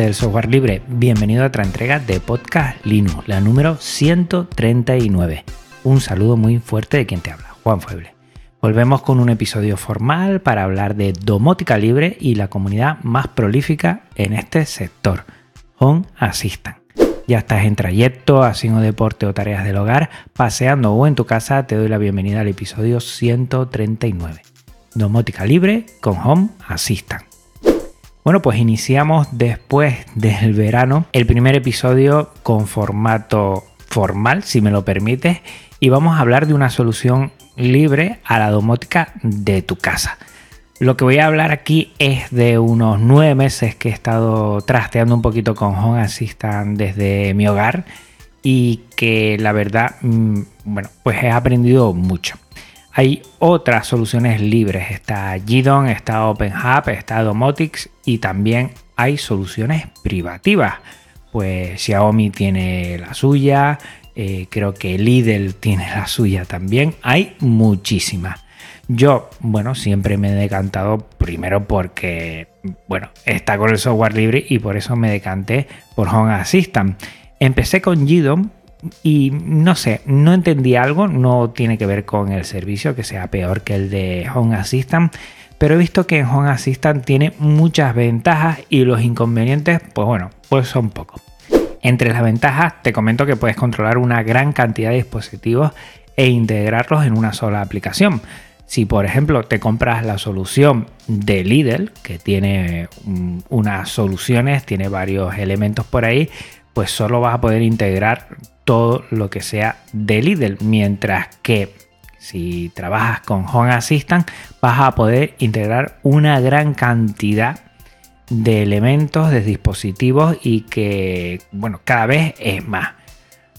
Del software libre, bienvenido a otra entrega de Podcast Linux, la número 139. Un saludo muy fuerte de quien te habla, Juan Fueble. Volvemos con un episodio formal para hablar de domótica libre y la comunidad más prolífica en este sector, Home Assistant. Ya estás en trayecto, haciendo deporte o tareas del hogar, paseando o en tu casa, te doy la bienvenida al episodio 139. Domótica libre con Home Assistant. Bueno, pues iniciamos después del verano el primer episodio con formato formal, si me lo permites, y vamos a hablar de una solución libre a la domótica de tu casa. Lo que voy a hablar aquí es de unos nueve meses que he estado trasteando un poquito con Home Assistant desde mi hogar y que la verdad, mm, bueno, pues he aprendido mucho. Hay otras soluciones libres. Está Gidon, está OpenHub, está Domotics y también hay soluciones privativas. Pues Xiaomi tiene la suya, eh, creo que Lidl tiene la suya también. Hay muchísimas. Yo, bueno, siempre me he decantado primero porque, bueno, está con el software libre y por eso me decanté por Home Assistant. Empecé con Gidon y no sé, no entendí algo, no tiene que ver con el servicio que sea peor que el de Home Assistant, pero he visto que en Home Assistant tiene muchas ventajas y los inconvenientes, pues bueno, pues son pocos. Entre las ventajas te comento que puedes controlar una gran cantidad de dispositivos e integrarlos en una sola aplicación. Si por ejemplo te compras la solución de Lidl, que tiene mm, unas soluciones, tiene varios elementos por ahí, pues solo vas a poder integrar todo lo que sea de Lidl, mientras que si trabajas con Home Assistant vas a poder integrar una gran cantidad de elementos, de dispositivos y que, bueno, cada vez es más.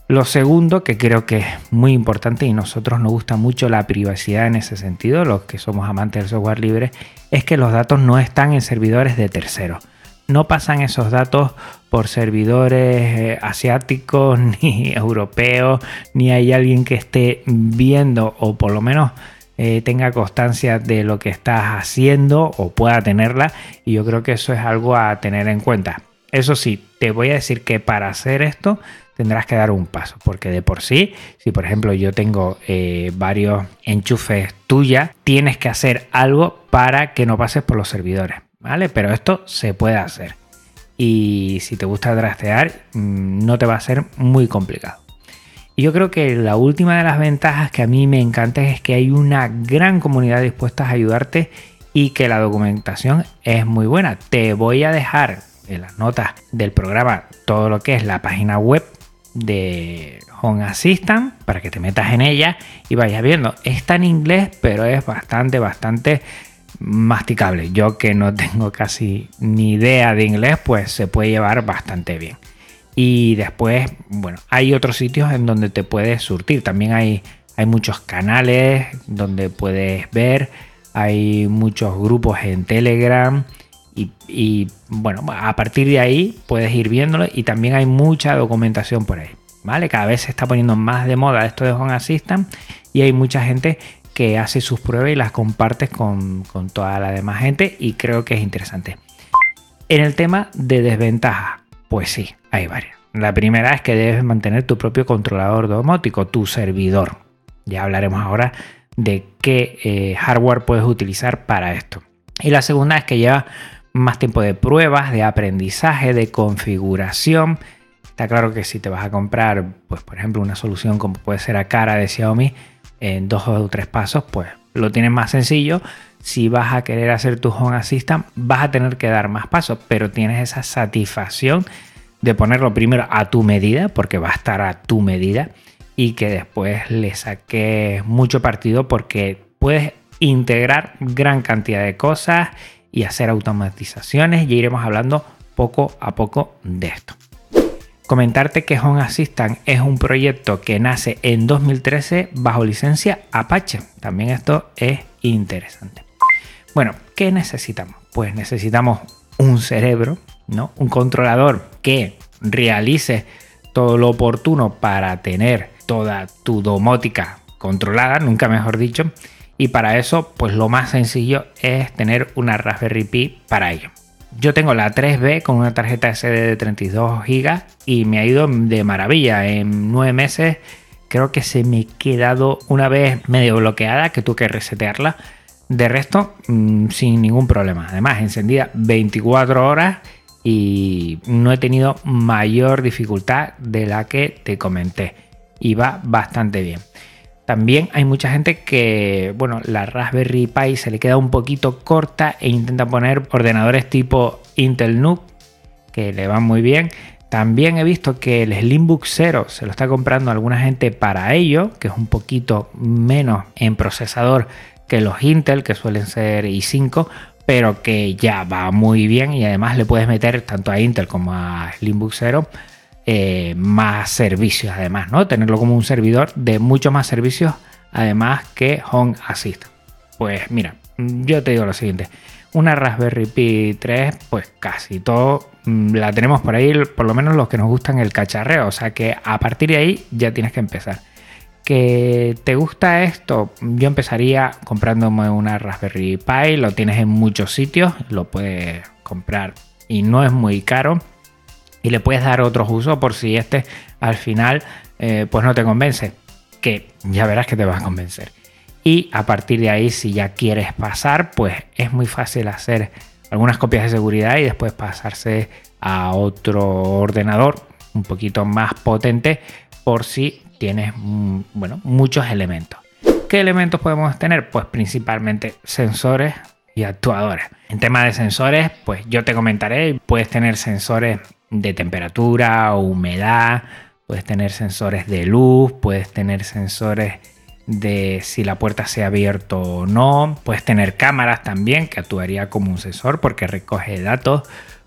Lo segundo, que creo que es muy importante y nosotros nos gusta mucho la privacidad en ese sentido, los que somos amantes del software libre, es que los datos no están en servidores de terceros no pasan esos datos por servidores eh, asiáticos ni europeos, ni hay alguien que esté viendo o por lo menos eh, tenga constancia de lo que estás haciendo o pueda tenerla. Y yo creo que eso es algo a tener en cuenta. Eso sí, te voy a decir que para hacer esto tendrás que dar un paso, porque de por sí, si por ejemplo yo tengo eh, varios enchufes tuyas, tienes que hacer algo para que no pases por los servidores. ¿Vale? Pero esto se puede hacer. Y si te gusta trastear, mm, no te va a ser muy complicado. Y yo creo que la última de las ventajas que a mí me encanta es que hay una gran comunidad dispuesta a ayudarte y que la documentación es muy buena. Te voy a dejar en las notas del programa todo lo que es la página web de Home Assistant para que te metas en ella y vayas viendo. Está en inglés, pero es bastante, bastante masticable. Yo que no tengo casi ni idea de inglés, pues se puede llevar bastante bien. Y después, bueno, hay otros sitios en donde te puedes surtir. También hay, hay muchos canales donde puedes ver. Hay muchos grupos en Telegram. Y, bueno, a partir de ahí puedes ir viéndolo. Y también hay mucha documentación por ahí. ¿Vale? Cada vez se está poniendo más de moda esto de Home Assistant. Y hay mucha gente que hace sus pruebas y las compartes con, toda la demás gente y creo que es interesante. En el tema de desventajas, pues sí, hay varias. La primera es que debes mantener tu propio controlador domótico, tu servidor. Ya hablaremos ahora de qué eh, hardware puedes utilizar para esto. Y la segunda es que lleva más tiempo de pruebas, de aprendizaje, de configuración. Está claro que si te vas a comprar, pues por ejemplo, una solución como puede ser a cara de Xiaomi, en dos o tres pasos, pues lo tienes más sencillo. Si vas a querer hacer tu Home Assistant, vas a tener que dar más pasos, pero tienes esa satisfacción de ponerlo primero a tu medida, porque va a estar a tu medida, y que después le saqué mucho partido porque puedes integrar gran cantidad de cosas y hacer automatizaciones y iremos hablando poco a poco de esto. Comentarte que Home Assistant es un proyecto que nace en 2013 bajo licencia Apache. También esto es interesante. Bueno, ¿qué necesitamos? Pues necesitamos un cerebro, ¿no? Un controlador que realice todo lo oportuno para tener toda tu domótica controlada, nunca mejor dicho. Y para eso, pues lo más sencillo es tener una Raspberry Pi para ello. Yo tengo la 3B con una tarjeta SD de 32 GB y me ha ido de maravilla. En nueve meses creo que se me ha quedado una vez medio bloqueada que tuve que resetearla. De resto, mm, sin ningún problema. Además, encendida 24 horas y no he tenido mayor dificultad de la que te comenté. Y va bastante bien. También hay mucha gente que, bueno, la Raspberry Pi se le queda un poquito corta e intenta poner ordenadores tipo Intel NUC que le van muy bien. También he visto que el Slimbook 0 se lo está comprando alguna gente para ello, que es un poquito menos en procesador que los Intel, que suelen ser i5, pero que ya va muy bien y además le puedes meter tanto a Intel como a Slimbook 0 eh, más servicios además, ¿no? Tenerlo como un servidor de muchos más servicios además que Home Assist. Pues mira, yo te digo lo siguiente, una Raspberry Pi 3, pues casi todo mm, la tenemos por ahí, por lo menos los que nos gustan el cacharreo, o sea que a partir de ahí ya tienes que empezar. ¿Que te gusta esto? Yo empezaría comprándome una Raspberry Pi, lo tienes en muchos sitios, lo puedes comprar y no es muy caro y le puedes dar otros usos por si este al final eh, pues no te convence, que ya verás que te va a convencer. Y a partir de ahí, si ya quieres pasar, pues es muy fácil hacer algunas copias de seguridad y después pasarse a otro ordenador un poquito más potente por si tienes mm, bueno, muchos elementos. ¿Qué elementos podemos tener? Pues principalmente sensores y actuadores. En tema de sensores, pues yo te comentaré, puedes tener sensores de temperatura o humedad, puedes tener sensores de luz, puedes tener sensores de si la puerta se ha abierto o no, puedes tener cámaras también que actuaría como un sensor porque recoge datos,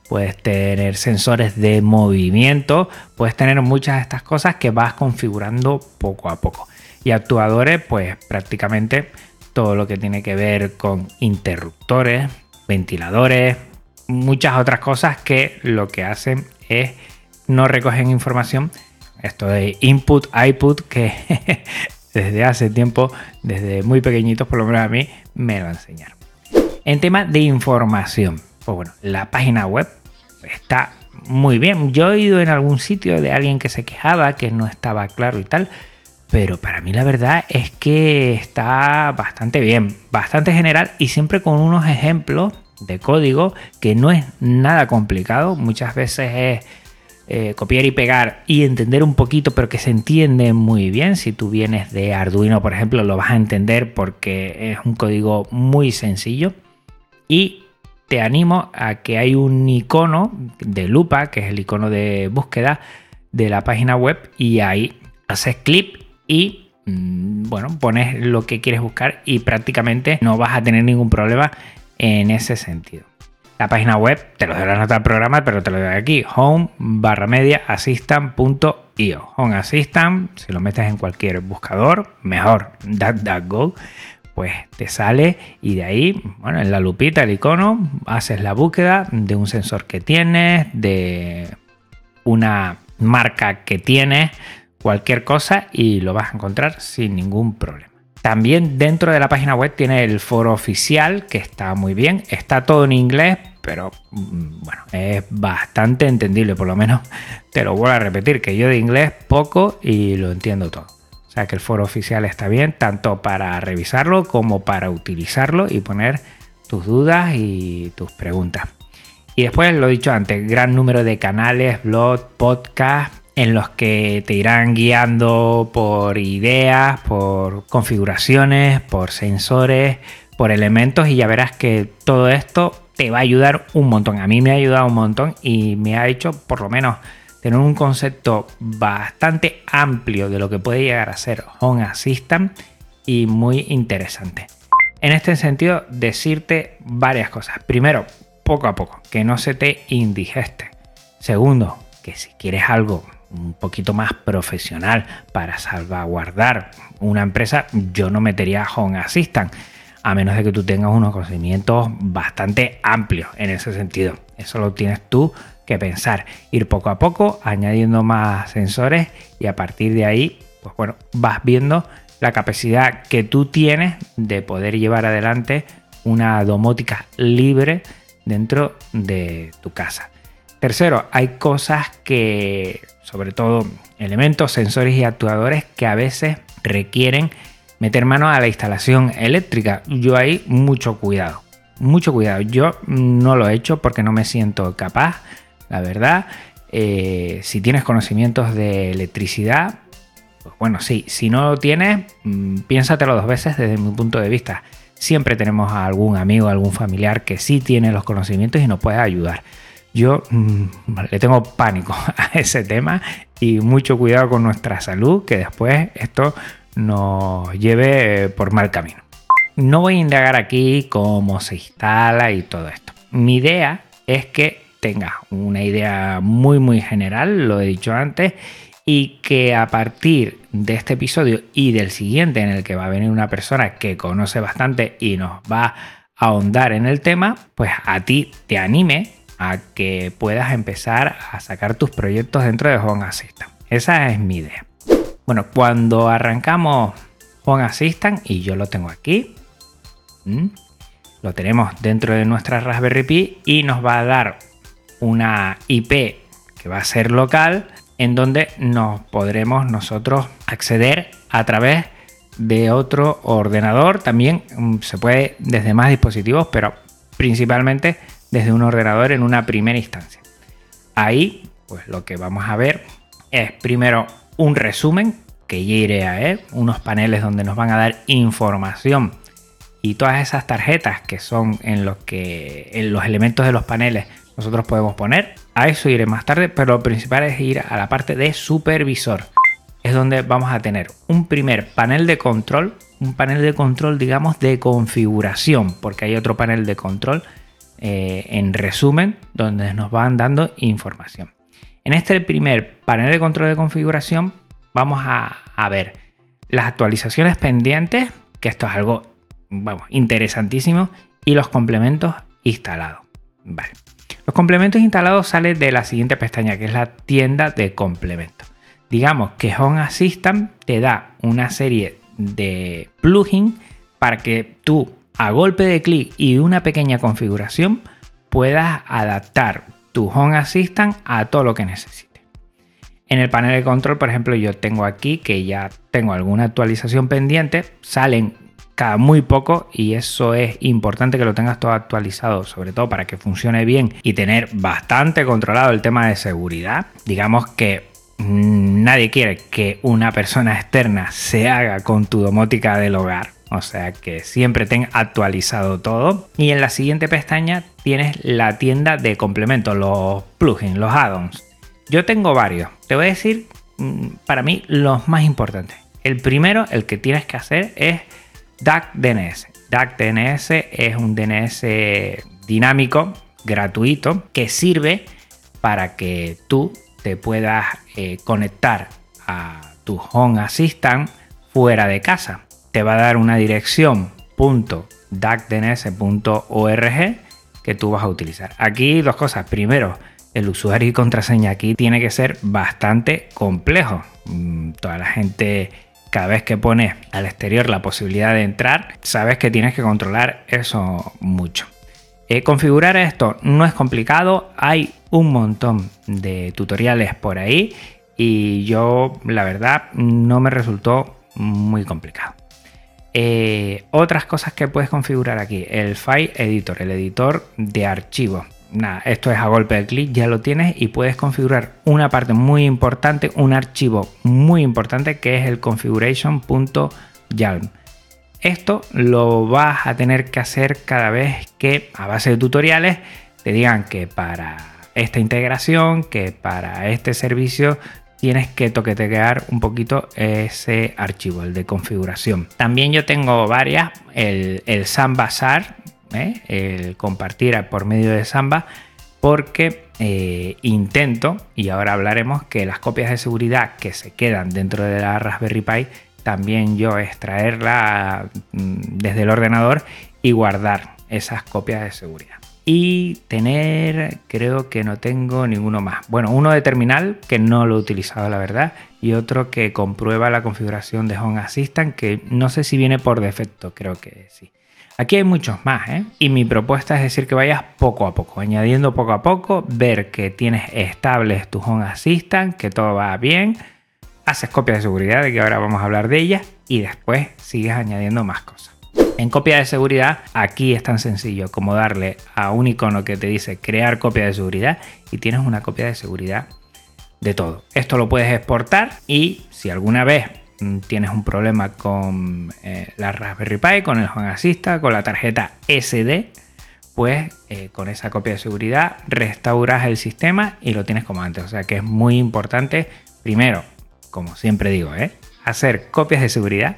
puedes tener sensores de movimiento, puedes tener muchas de estas cosas que vas configurando poco a poco. Y actuadores, pues prácticamente todo lo que tiene que ver con interruptores, ventiladores, muchas otras cosas que lo que hacen es no recogen información. Esto de input, output, que desde hace tiempo, desde muy pequeñitos, por lo menos a mí, me lo enseñaron. En tema de información, pues bueno, la página web está muy bien. Yo he ido en algún sitio de alguien que se quejaba, que no estaba claro y tal, pero para mí la verdad es que está bastante bien, bastante general y siempre con unos ejemplos de código que no es nada complicado, muchas veces es eh, copiar y pegar y entender un poquito, pero que se entiende muy bien. Si tú vienes de Arduino, por ejemplo, lo vas a entender porque es un código muy sencillo. Y te animo a que hay un icono de lupa, que es el icono de búsqueda de la página web, y ahí haces clip y mm, bueno, pones lo que quieres buscar y prácticamente no vas a tener ningún problema en ese sentido. La página web, te lo doy la nota del programa, pero te lo doy aquí, home barra media assistant.io. Home Assistant, si lo metes en cualquier buscador, mejor, DuckDuckGo, pues te sale y de ahí, bueno, en la lupita, el icono, haces la búsqueda de un sensor que tienes, de una marca que tienes, cualquier cosa y lo vas a encontrar sin ningún problema. También dentro de la página web tiene el foro oficial, que está muy bien. Está todo en inglés, pero mm, bueno, es bastante entendible. Por lo menos te lo vuelvo a repetir, que yo de inglés poco y lo entiendo todo. O sea que el foro oficial está bien, tanto para revisarlo como para utilizarlo y poner tus dudas y tus preguntas. Y después, lo dicho antes, gran número de canales, blogs, podcasts en los que te irán guiando por ideas, por configuraciones, por sensores, por elementos y ya verás que todo esto te va a ayudar un montón. A mí me ha ayudado un montón y me ha hecho por lo menos tener un concepto bastante amplio de lo que puede llegar a ser Home Assistant y muy interesante. En este sentido, decirte varias cosas. Primero, poco a poco, que no se te indigeste. Segundo, que si quieres algo un poquito más profesional para salvaguardar una empresa, yo no metería Home Assistant, a menos de que tú tengas unos conocimientos bastante amplios en ese sentido. Eso lo tienes tú que pensar, ir poco a poco, añadiendo más sensores y a partir de ahí, pues bueno, vas viendo la capacidad que tú tienes de poder llevar adelante una domótica libre dentro de tu casa. Tercero, hay cosas que, sobre todo elementos, sensores y actuadores que a veces requieren meter mano a la instalación eléctrica. Yo ahí mucho cuidado, mucho cuidado. Yo no lo he hecho porque no me siento capaz, la verdad. Eh, si tienes conocimientos de electricidad, pues bueno, sí. Si no lo tienes, mm, piénsatelo dos veces desde mi punto de vista. Siempre tenemos a algún amigo, algún familiar que sí tiene los conocimientos y nos puede ayudar. Yo mm, le tengo pánico a ese tema y mucho cuidado con nuestra salud, que después esto nos lleve por mal camino. No voy a indagar aquí cómo se instala y todo esto. Mi idea es que tengas una idea muy muy general, lo he dicho antes, y que a partir de este episodio y del siguiente en el que va a venir una persona que conoce bastante y nos va a ahondar en el tema, pues a ti te anime a que puedas empezar a sacar tus proyectos dentro de Home Assistant. Esa es mi idea. Bueno, cuando arrancamos Home Assistant, y yo lo tengo aquí, lo tenemos dentro de nuestra Raspberry Pi y nos va a dar una IP que va a ser local en donde nos podremos nosotros acceder a través de otro ordenador. También mm, se puede desde más dispositivos, pero principalmente desde un ordenador en una primera instancia. Ahí, pues lo que vamos a ver es primero un resumen que ya iré a él, unos paneles donde nos van a dar información y todas esas tarjetas que son en los que en los elementos de los paneles nosotros podemos poner. A eso iré más tarde, pero lo principal es ir a la parte de supervisor. Es donde vamos a tener un primer panel de control, un panel de control digamos de configuración, porque hay otro panel de control eh, en resumen, donde nos van dando información. En este primer panel de control de configuración vamos a, ver las actualizaciones pendientes, que esto es algo interesantísimo, y los complementos instalados. Los complementos instalados salen de la siguiente pestaña, que es la tienda de complementos. Digamos que Home Assistant te da una serie de plugins para que tú a golpe de clic y una pequeña configuración puedas adaptar tu Home Assistant a todo lo que necesites. En el panel de control, por ejemplo, yo tengo aquí que ya tengo alguna actualización pendiente, salen cada muy poco y eso es importante que lo tengas todo actualizado, sobre todo para que funcione bien y tener bastante controlado el tema de seguridad. Digamos que mm, nadie quiere que una persona externa se haga con tu domótica del hogar o sea que siempre ten actualizado todo. Y en la siguiente pestaña tienes la tienda de complementos, los plugins, los add-ons. Yo tengo varios. Te voy a decir mm, para mí los más importantes. El primero, el que tienes que hacer es DAC DNS. DAC DNS es un DNS dinámico, gratuito, que sirve para que tú te puedas eh, conectar a tu Home Assistant fuera de casa te va a dar una dirección .dacdns.org que tú vas a utilizar. Aquí dos cosas. Primero, el usuario y contraseña aquí tiene que ser bastante complejo. Mm, toda la gente, cada vez que pone al exterior la posibilidad de entrar, sabes que tienes que controlar eso mucho. Eh, configurar esto no es complicado, hay un montón de tutoriales por ahí y yo la verdad no me resultó muy complicado. Eh, otras cosas que puedes configurar aquí, el File Editor, el editor de archivos. Nada, esto es a golpe de clic, ya lo tienes y puedes configurar una parte muy importante, un archivo muy importante que es el configuration.yalm. Esto lo vas a tener que hacer cada vez que a base de tutoriales te digan que para esta integración que para este servicio tienes que toquetear un poquito ese archivo, el de configuración. También yo tengo varias, el, el Samba SAR, ¿eh? el compartir por medio de Samba, porque eh, intento, y ahora hablaremos, que las copias de seguridad que se quedan dentro de la Raspberry Pi, también yo extraerla mm, desde el ordenador y guardar esas copias de seguridad y tener, creo que no tengo ninguno más. Bueno, uno de terminal que no lo he utilizado la verdad y otro que comprueba la configuración de Home Assistant que no sé si viene por defecto, creo que sí. Aquí hay muchos más, ¿eh? Y mi propuesta es decir que vayas poco a poco, añadiendo poco a poco, ver que tienes estables tu Home Assistant, que todo va bien, haces copia de seguridad, de que ahora vamos a hablar de ella, y después sigues añadiendo más cosas. En copia de seguridad, aquí es tan sencillo como darle a un icono que te dice crear copia de seguridad y tienes una copia de seguridad de todo. Esto lo puedes exportar y si alguna vez mm, tienes un problema con eh, la Raspberry Pi, con el Home Assistant, con la tarjeta SD, pues eh, con esa copia de seguridad restauras el sistema y lo tienes como antes. O sea que es muy importante, primero, como siempre digo, ¿eh? hacer copias de seguridad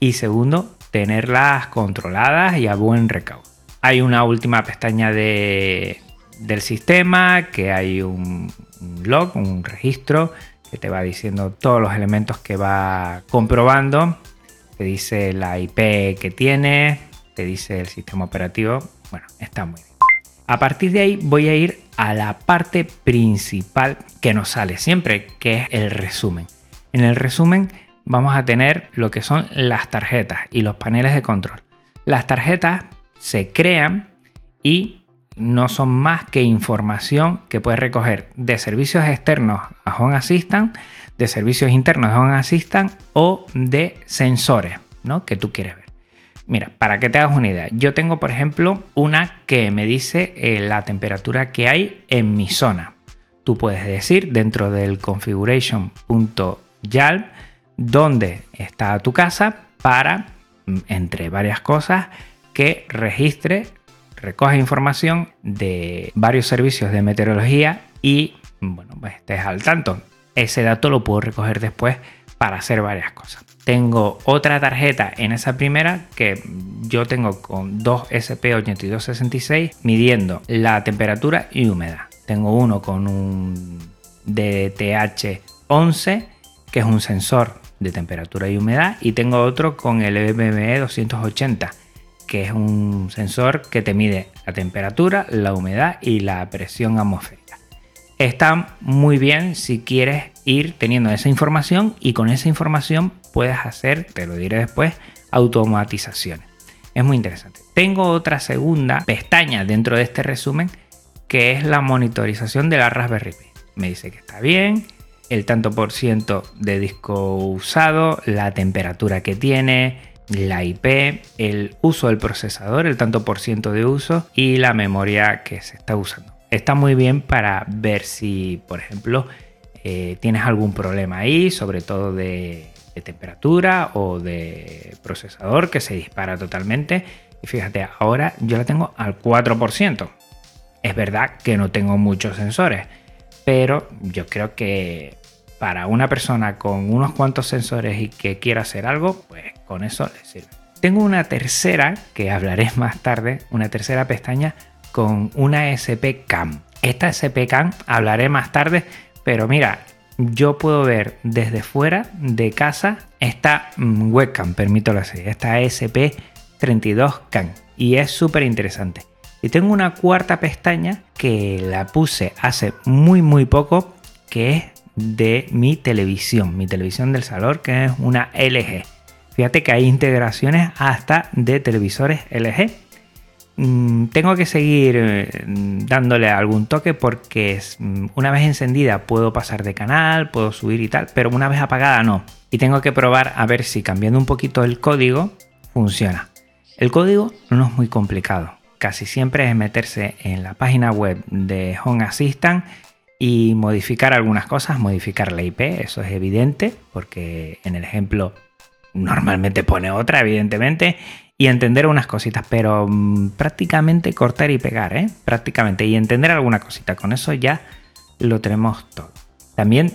y segundo, tenerlas controladas y a buen recaudo. Hay una última pestaña de, del sistema, que hay un, log, un registro que te va diciendo todos los elementos que va comprobando. Te dice la IP que tiene, te dice el sistema operativo. Bueno, está muy bien. A partir de ahí voy a ir a la parte principal que nos sale siempre, que es el resumen. En el resumen vamos a tener lo que son las tarjetas y los paneles de control. Las tarjetas se crean y no son más que información que puedes recoger de servicios externos a Home Assistant, de servicios internos a Home Assistant o de sensores ¿no? que tú quieres ver. Mira, para que te hagas una idea, yo tengo por ejemplo una que me dice eh, la temperatura que hay en mi zona. Tú puedes decir dentro del configuration.yalm dónde está tu casa para, mm, entre varias cosas, que registre, recoja información de varios servicios de meteorología y, bueno, pues estés al tanto. Ese dato lo puedo recoger después para hacer varias cosas. Tengo otra tarjeta en esa primera que yo tengo con dos SP8266 midiendo la temperatura y humedad. Tengo uno con un DTH11 que es un sensor de temperatura y humedad y tengo otro con el MME 280 que es un sensor que te mide la temperatura, la humedad y la presión atmosférica. Está muy bien si quieres ir teniendo esa información y con esa información puedes hacer, te lo diré después, automatizaciones. Es muy interesante. Tengo otra segunda pestaña dentro de este resumen que es la monitorización de la Raspberry Pi. Me dice que está bien, el tanto por ciento de disco usado, la temperatura que tiene, la IP, el uso del procesador, el tanto por ciento de uso y la memoria que se está usando. Está muy bien para ver si, por ejemplo, eh, tienes algún problema ahí, sobre todo de, de temperatura o de procesador que se dispara totalmente. Y fíjate, ahora yo la tengo al 4%. Es verdad que no tengo muchos sensores pero yo creo que para una persona con unos cuantos sensores y que quiera hacer algo, pues con eso le sirve. Tengo una tercera, que hablaré más tarde, una tercera pestaña con una SP Cam. Esta SP Cam hablaré más tarde, pero mira, yo puedo ver desde fuera de casa esta mm, webcam, permítelo así, esta SP32 Cam. Y es súper interesante. Y tengo una cuarta pestaña que la puse hace muy muy poco, que es de mi televisión, mi televisión del salón, que es una LG. Fíjate que hay integraciones hasta de televisores LG. Mm, tengo que seguir eh, dándole algún toque porque mm, una vez encendida puedo pasar de canal, puedo subir y tal, pero una vez apagada no. Y tengo que probar a ver si cambiando un poquito el código funciona. El código no es muy complicado casi siempre es meterse en la página web de Home Assistant y modificar algunas cosas, modificar la IP, eso es evidente, porque en el ejemplo normalmente pone otra, evidentemente, y entender unas cositas, pero mm, prácticamente cortar y pegar, ¿eh? Prácticamente, y entender alguna cosita. Con eso ya lo tenemos todo. También,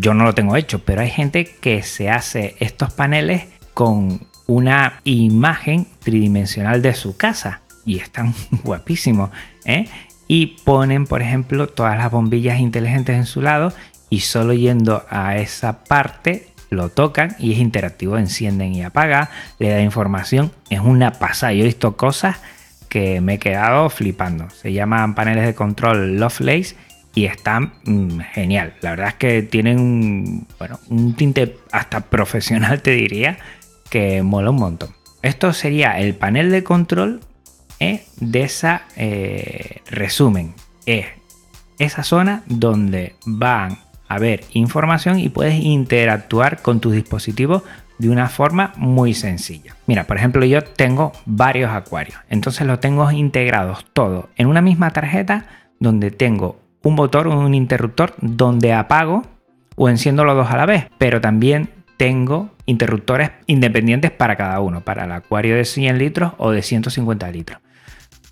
yo no lo tengo hecho, pero hay gente que se hace estos paneles con una imagen tridimensional de su casa y están guapísimos, ¿eh? Y ponen, por ejemplo, todas las bombillas inteligentes en su lado y solo yendo a esa parte lo tocan y es interactivo, encienden y apaga, le da información, es una pasada. Yo he visto cosas que me he quedado flipando. Se llaman paneles de control Lovelace y están mm, genial. La verdad es que tienen bueno, un tinte hasta profesional, te diría, que mola un montón. Esto sería el panel de control ¿eh? de esa eh, resumen. Es esa zona donde van a ver información y puedes interactuar con tus dispositivos de una forma muy sencilla. Mira, por ejemplo, yo tengo varios acuarios, entonces los tengo integrados todos en una misma tarjeta donde tengo un motor o un interruptor donde apago o enciendo los dos a la vez, pero también tengo interruptores independientes para cada uno, para el acuario de 100 litros o de 150 litros.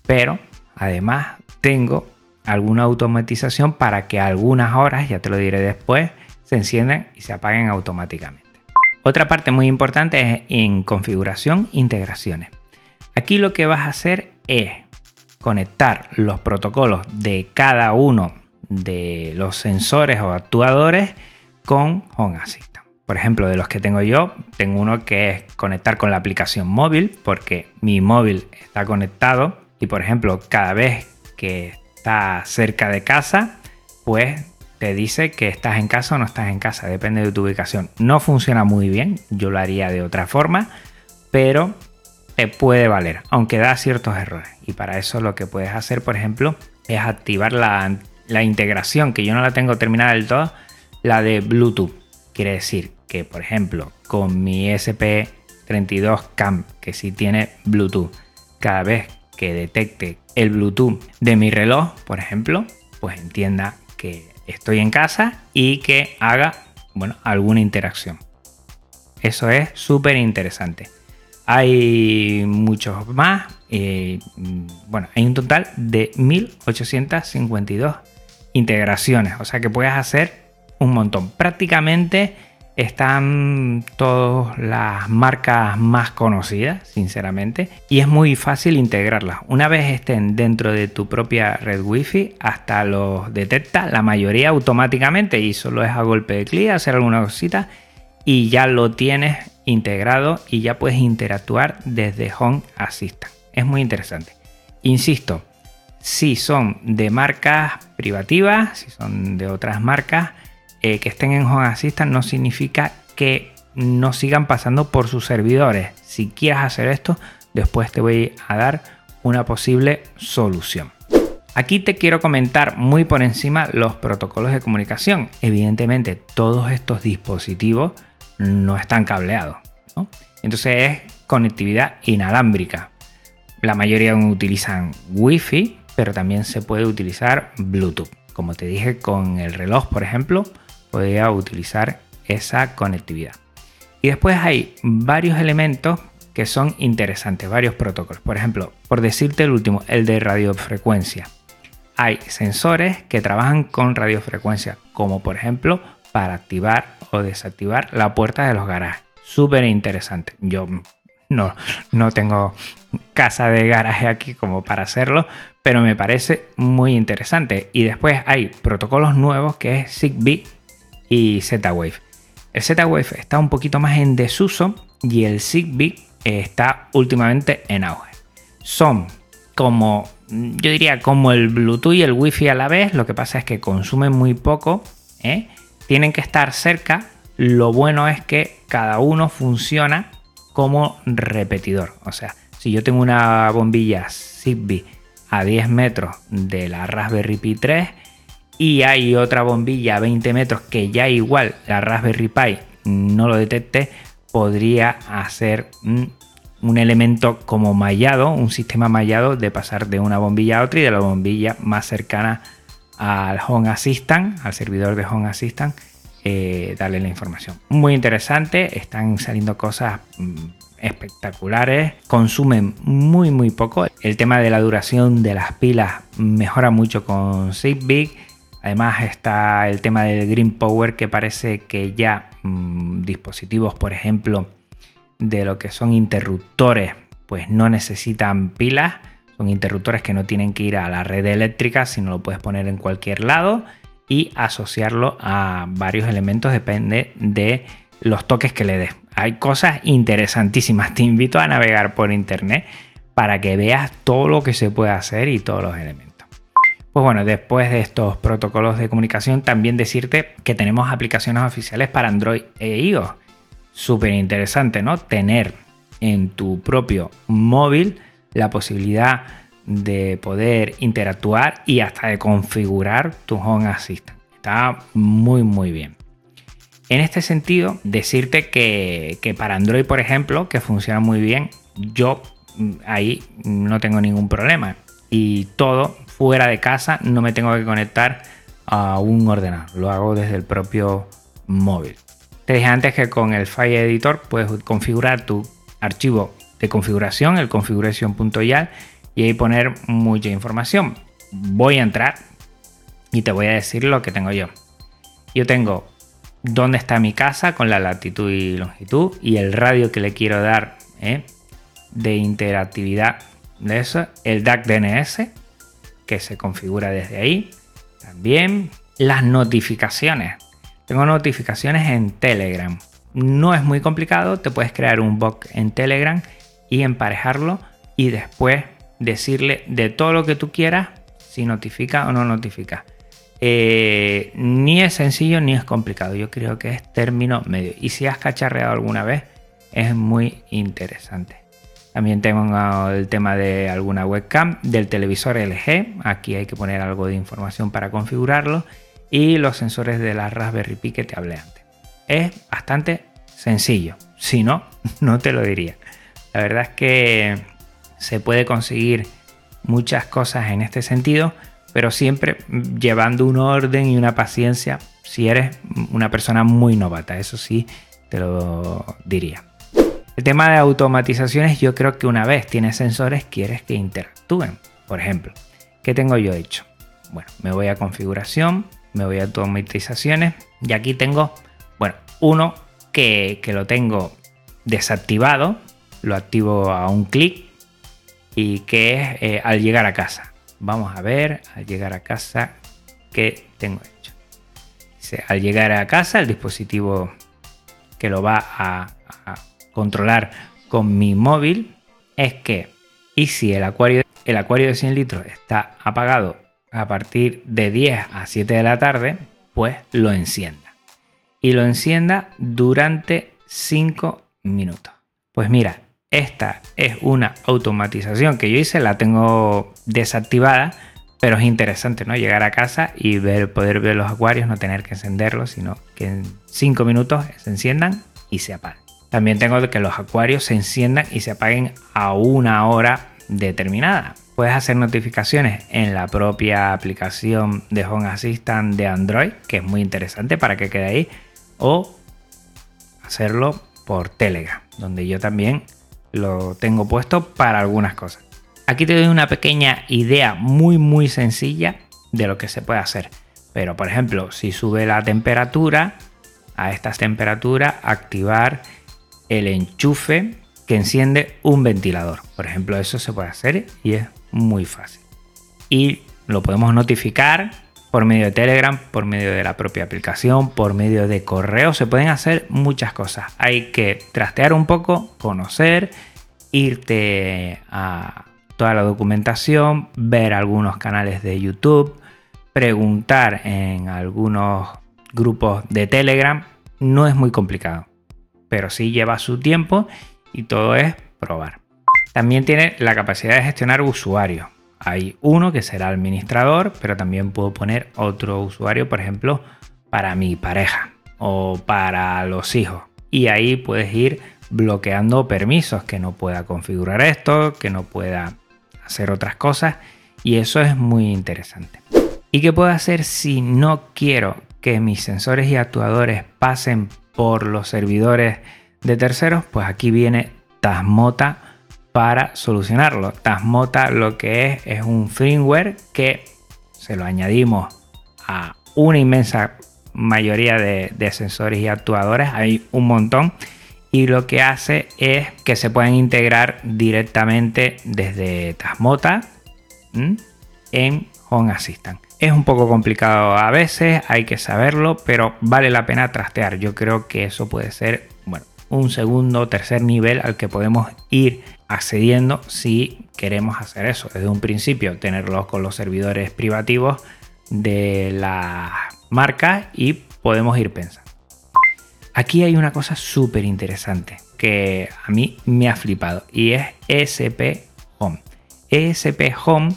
Pero además tengo alguna automatización para que algunas horas, ya te lo diré después, se enciendan y se apaguen automáticamente. Otra parte muy importante es en configuración integraciones. Aquí lo que vas a hacer es conectar los protocolos de cada uno de los sensores o actuadores con Home Assistant. Por ejemplo, de los que tengo yo, tengo uno que es conectar con la aplicación móvil, porque mi móvil está conectado y, por ejemplo, cada vez que está cerca de casa, pues te dice que estás en casa o no estás en casa, depende de tu ubicación. No funciona muy bien, yo lo haría de otra forma, pero te puede valer, aunque da ciertos errores. Y para eso lo que puedes hacer, por ejemplo, es activar la, la integración, que yo no la tengo terminada del todo, la de Bluetooth. Quiere decir que, por ejemplo, con mi SP32 Cam, que sí tiene Bluetooth, cada vez que detecte el Bluetooth de mi reloj, por ejemplo, pues entienda que estoy en casa y que haga bueno, alguna interacción. Eso es súper interesante. Hay muchos más. Eh, bueno, hay un total de 1852 integraciones. O sea que puedes hacer un montón. Prácticamente están todas las marcas más conocidas, sinceramente, y es muy fácil integrarlas. Una vez estén dentro de tu propia red wifi, hasta los detecta la mayoría automáticamente y solo es a golpe de clic hacer alguna cosita y ya lo tienes integrado y ya puedes interactuar desde Home Assistant. Es muy interesante. Insisto, si son de marcas privativas, si son de otras marcas, eh, que estén en Home Assistant no significa que no sigan pasando por sus servidores. Si quieres hacer esto, después te voy a dar una posible solución. Aquí te quiero comentar muy por encima los protocolos de comunicación. Evidentemente, todos estos dispositivos no están cableados. Entonces es conectividad inalámbrica. La mayoría utilizan Wi-Fi, pero también se puede utilizar Bluetooth. Como te dije con el reloj, por ejemplo, podría utilizar esa conectividad. Y después hay varios elementos que son interesantes, varios protocolos. Por ejemplo, por decirte el último, el de radiofrecuencia. Hay sensores que trabajan con radiofrecuencia, como por ejemplo para activar o desactivar la puerta de los garajes. Súper interesante. Yo no, no tengo casa de garaje aquí como para hacerlo, pero me parece muy interesante. Y después hay protocolos nuevos que es Zigbee y Z-Wave. El Z-Wave está un poquito más en desuso y el Zigbee está últimamente en auge. Son como, yo diría, como el Bluetooth y el Wi-Fi a la vez, lo que pasa es que consumen muy poco, ¿eh? tienen que estar cerca, lo bueno es que cada uno funciona como repetidor. O sea, si yo tengo una bombilla Zigbee a 10 metros de la Raspberry Pi 3, y hay otra bombilla a 20 metros que ya igual la Raspberry Pi no lo detecte, podría hacer un, elemento como mallado, un sistema mallado de pasar de una bombilla a otra y de la bombilla más cercana al Home Assistant, al servidor de Home Assistant, eh, darle la información. Muy interesante, están saliendo cosas mm, espectaculares, consumen muy muy poco. El tema de la duración de las pilas mejora mucho con Zigbee. Además está el tema del Green Power que parece que ya mmm, dispositivos, por ejemplo, de lo que son interruptores, pues no necesitan pilas. Son interruptores que no tienen que ir a la red eléctrica, sino lo puedes poner en cualquier lado y asociarlo a varios elementos, depende de los toques que le des. Hay cosas interesantísimas, te invito a navegar por internet para que veas todo lo que se puede hacer y todos los elementos. Pues bueno, después de estos protocolos de comunicación, también decirte que tenemos aplicaciones oficiales para Android e iOS. Súper interesante, ¿no? Tener en tu propio móvil la posibilidad de poder interactuar y hasta de configurar tu Home Assistant. Está muy muy bien. En este sentido, decirte que, que, para Android, por ejemplo, que funciona muy bien, yo mm, ahí no tengo ningún problema. Y todo fuera de casa, no me tengo que conectar a un ordenador. Lo hago desde el propio móvil. Te dije antes que con el File Editor puedes configurar tu archivo de configuración, el configuration.yal, y ahí poner mucha información. Voy a entrar y te voy a decir lo que tengo yo. Yo tengo dónde está mi casa con la latitud y longitud y el radio que le quiero dar ¿eh? de interactividad de eso, el DAC DNS que se configura desde ahí. También las notificaciones. Tengo notificaciones en Telegram. No es muy complicado, te puedes crear un bot en Telegram y emparejarlo y después decirle de todo lo que tú quieras si notifica o no notifica. Eh, ni es sencillo ni es complicado. Yo creo que es término medio. Y si has cacharreado alguna vez, es muy interesante. También tengo el tema de alguna webcam del televisor LG. Aquí hay que poner algo de información para configurarlo. Y los sensores de la Raspberry Pi que te hablé antes. Es bastante sencillo. Si no, no te lo diría. La verdad es que se puede conseguir muchas cosas en este sentido, pero siempre llevando un orden y una paciencia si eres una persona muy novata, eso sí te lo diría. El tema de automatizaciones, yo creo que una vez tienes sensores, quieres que interactúen. Por ejemplo, ¿qué tengo yo hecho? Bueno, me voy a configuración, me voy a automatizaciones y aquí tengo, bueno, uno que, lo tengo desactivado, lo activo a un clic y que es eh, al llegar a casa. Vamos a ver, al llegar a casa, ¿qué tengo hecho? al llegar a casa, el dispositivo que lo va a, controlar con mi móvil es que, y si el acuario, el acuario de 100 litros está apagado a partir de 10 a 7 de la tarde, pues lo encienda. Y lo encienda durante 5 minutos. Pues mira, esta es una automatización que yo hice, la tengo desactivada, pero es interesante, ¿no? Llegar a casa y ver, poder ver los acuarios, no tener que encenderlos, sino que en 5 minutos se enciendan y se apaguen. También tengo que los acuarios se enciendan y se apaguen a una hora determinada. Puedes hacer notificaciones en la propia aplicación de Home Assistant de Android, que es muy interesante para que quede ahí, o hacerlo por Telegram, donde yo también lo tengo puesto para algunas cosas. Aquí te doy una pequeña idea muy muy sencilla de lo que se puede hacer. Pero por ejemplo, si sube la temperatura, a esta temperatura activar el enchufe que enciende un ventilador. Por ejemplo, eso se puede hacer y es muy fácil. Y lo podemos notificar por medio de Telegram, por medio de la propia aplicación, por medio de correo. Se pueden hacer muchas cosas. Hay que trastear un poco, conocer, irte a toda la documentación, ver algunos canales de YouTube, preguntar en algunos grupos de Telegram. No es muy complicado, pero sí lleva su tiempo y todo es probar. También tiene la capacidad de gestionar usuarios. Hay uno que será administrador, pero también puedo poner otro usuario, por ejemplo, para mi pareja o para los hijos. Y ahí puedes ir bloqueando permisos, que no pueda configurar esto, que no pueda hacer otras cosas. Y eso es muy interesante. ¿Y qué puedo hacer si no quiero que mis sensores y actuadores pasen por los servidores de terceros? Pues aquí viene Tasmota para solucionarlo. Tasmota lo que es es un firmware que se lo añadimos a una inmensa mayoría de, sensores y actuadores, hay un montón, y lo que hace es que se puedan integrar directamente desde Tasmota en Home Assistant. Es un poco complicado a veces, hay que saberlo, pero vale la pena trastear. Yo creo que eso puede ser bueno, un segundo o tercer nivel al que podemos ir accediendo si queremos hacer eso desde un principio, tenerlos con los servidores privativos de la marca y podemos ir pensando. Aquí hay una cosa súper interesante que a mí me ha flipado y es ESP Home. ESP Home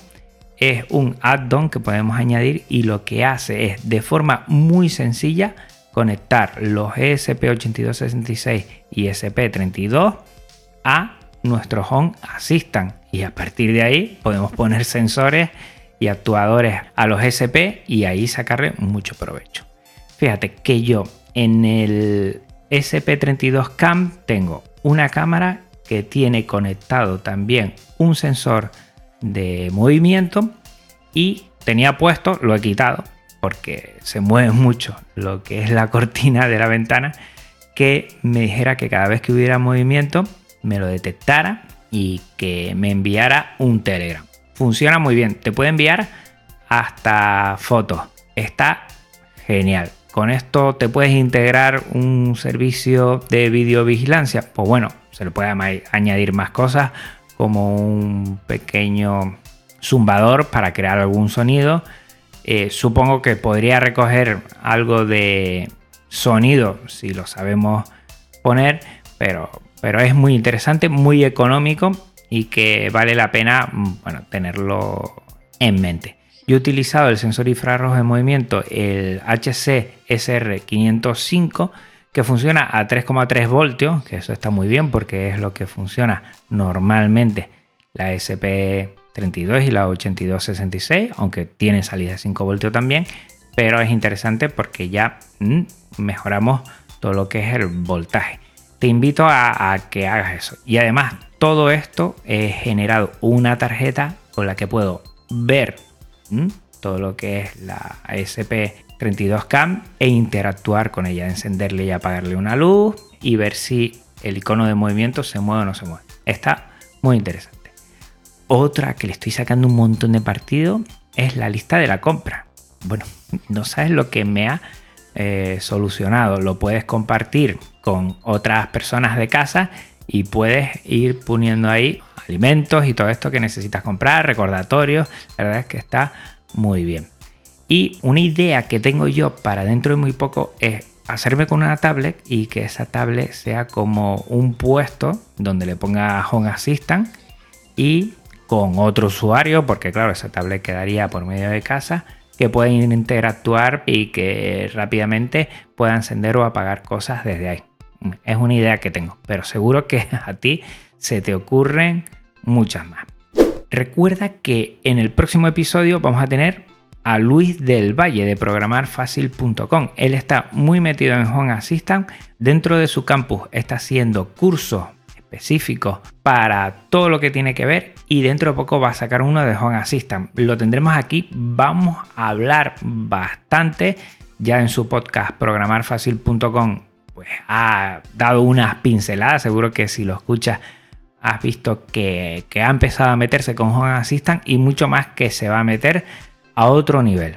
es un add-on que podemos añadir y lo que hace es de forma muy sencilla conectar los ESP8266 y ESP32 a nuestro Home Assistant y a partir de ahí podemos poner sensores y actuadores a los SP y ahí sacarle mucho provecho. Fíjate que yo en el SP32 Cam tengo una cámara que tiene conectado también un sensor de movimiento y tenía puesto, lo he quitado porque se mueve mucho lo que es la cortina de la ventana, que me dijera que cada vez que hubiera movimiento me lo detectara y que me enviara un Telegram. Funciona muy bien, te puede enviar hasta fotos. Está genial. Con esto te puedes integrar un servicio de videovigilancia. Pues bueno, se le puede añadir más cosas como un pequeño zumbador para crear algún sonido. Eh, supongo que podría recoger algo de sonido si lo sabemos poner, pero, pero es muy interesante, muy económico y que vale la pena bueno, tenerlo en mente. Yo he utilizado el sensor infrarrojo de movimiento, el HC SR505, que funciona a 3,3 voltios, que eso está muy bien porque es lo que funciona normalmente la SP32 y la 8266, aunque tiene salida de 5 voltios también, pero es interesante porque ya mm, mejoramos todo lo que es el voltaje. Te invito a, que hagas eso. Y además, todo esto he generado una tarjeta con la que puedo ver todo lo que es la SP32CAM e interactuar con ella, encenderle y apagarle una luz y ver si el icono de movimiento se mueve o no se mueve. Está muy interesante. Otra que le estoy sacando un montón de partido es la lista de la compra. Bueno, no sabes lo que me ha eh, solucionado. Lo puedes compartir con otras personas de casa y puedes ir poniendo ahí alimentos y todo esto que necesitas comprar, recordatorios. La verdad es que está muy bien. Y una idea que tengo yo para dentro de muy poco es hacerme con una tablet y que esa tablet sea como un puesto donde le ponga Home Assistant y con otro usuario, porque claro, esa tablet quedaría por medio de casa, que pueden interactuar y que rápidamente pueda encender o apagar cosas desde ahí. Es una idea que tengo, pero seguro que a ti se te ocurren muchas más. Recuerda que en el próximo episodio vamos a tener a Luis del Valle de programarfacil.com. Él está muy metido en Home Assistant. Dentro de su campus está haciendo cursos específicos para todo lo que tiene que ver y dentro de poco va a sacar uno de Home Assistant. Lo tendremos aquí. Vamos a hablar bastante ya en su podcast programarfacil.com. Pues ha dado unas pinceladas. Seguro que si lo escuchas has visto que, ha empezado a meterse con Home Assistant y mucho más que se va a meter a otro nivel.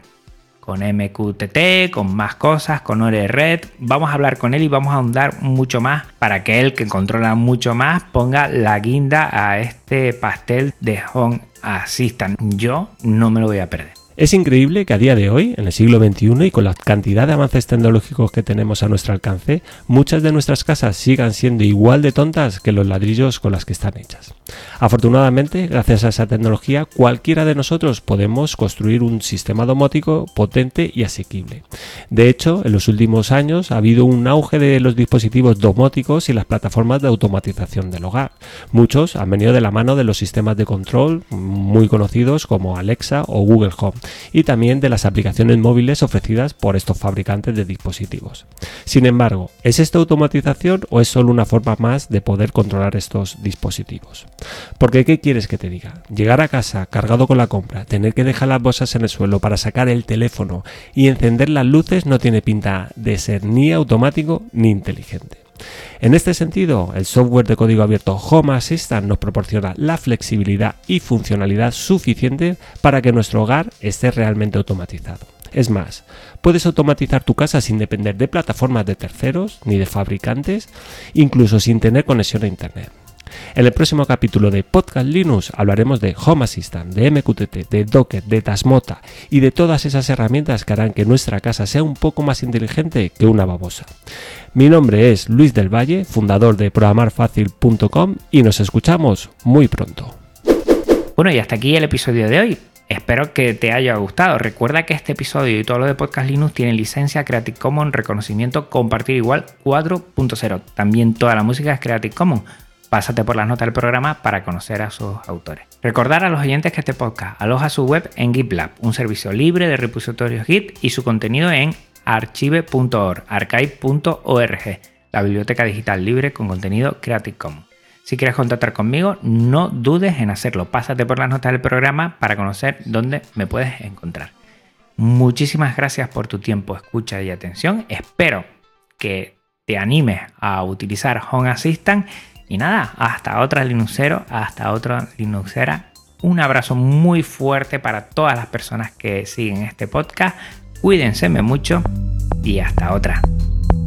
Con MQTT, con más cosas, con Ore Red. Vamos a hablar con él y vamos a ahondar mucho más para que él, que controla mucho más, ponga la guinda a este pastel de Home Assistant. Yo no me lo voy a perder. Es increíble que a día de hoy, en el siglo XXI y con la cantidad de avances tecnológicos que tenemos a nuestro alcance, muchas de nuestras casas sigan siendo igual de tontas que los ladrillos con las que están hechas. Afortunadamente, gracias a esa tecnología, cualquiera de nosotros podemos construir un sistema domótico potente y asequible. De hecho, en los últimos años ha habido un auge de los dispositivos domóticos y las plataformas de automatización del hogar. Muchos han venido de la mano de los sistemas de control muy conocidos como Alexa o Google Home y también de las aplicaciones móviles ofrecidas por estos fabricantes de dispositivos. Sin embargo, ¿es esta automatización o es solo una forma más de poder controlar estos dispositivos? Porque ¿qué quieres que te diga? Llegar a casa cargado con la compra, tener que dejar las bolsas en el suelo para sacar el teléfono y encender las luces no tiene pinta de ser ni automático ni inteligente. En este sentido, el software de código abierto Home Assistant nos proporciona la flexibilidad y funcionalidad suficiente para que nuestro hogar esté realmente automatizado. Es más, puedes automatizar tu casa sin depender de plataformas de terceros ni de fabricantes, incluso sin tener conexión a Internet. En el próximo capítulo de Podcast Linux hablaremos de Home Assistant, de MQTT, de Docker, de Tasmota y de todas esas herramientas que harán que nuestra casa sea un poco más inteligente que una babosa. Mi nombre es Luis del Valle, fundador de programarfacil.com y nos escuchamos muy pronto. Bueno, y hasta aquí el episodio de hoy. Espero que te haya gustado. Recuerda que este episodio y todo lo de Podcast Linux tienen licencia Creative Commons reconocimiento compartir igual 4.0. También toda la música es Creative Commons. Pásate por las notas del programa para conocer a sus autores. Recordar a los oyentes que este podcast aloja su web en GitLab, un servicio libre de repositorios Git y su contenido en archive.org, archive.org, la biblioteca digital libre con contenido Creative Commons. Si quieres contactar conmigo, no dudes en hacerlo. Pásate por las notas del programa para conocer dónde me puedes encontrar. Muchísimas gracias por tu tiempo, escucha y atención. Espero que te animes a utilizar Home Assistant y nada, hasta otra Linuxero, hasta otra Linuxera. Un abrazo muy fuerte para todas las personas que siguen este podcast. Cuídense mucho y hasta otra.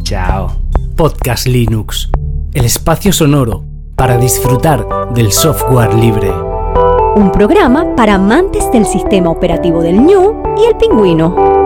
Chao. Podcast Linux, el espacio sonoro para disfrutar del software libre. Un programa para amantes del sistema operativo del ñu y el pingüino.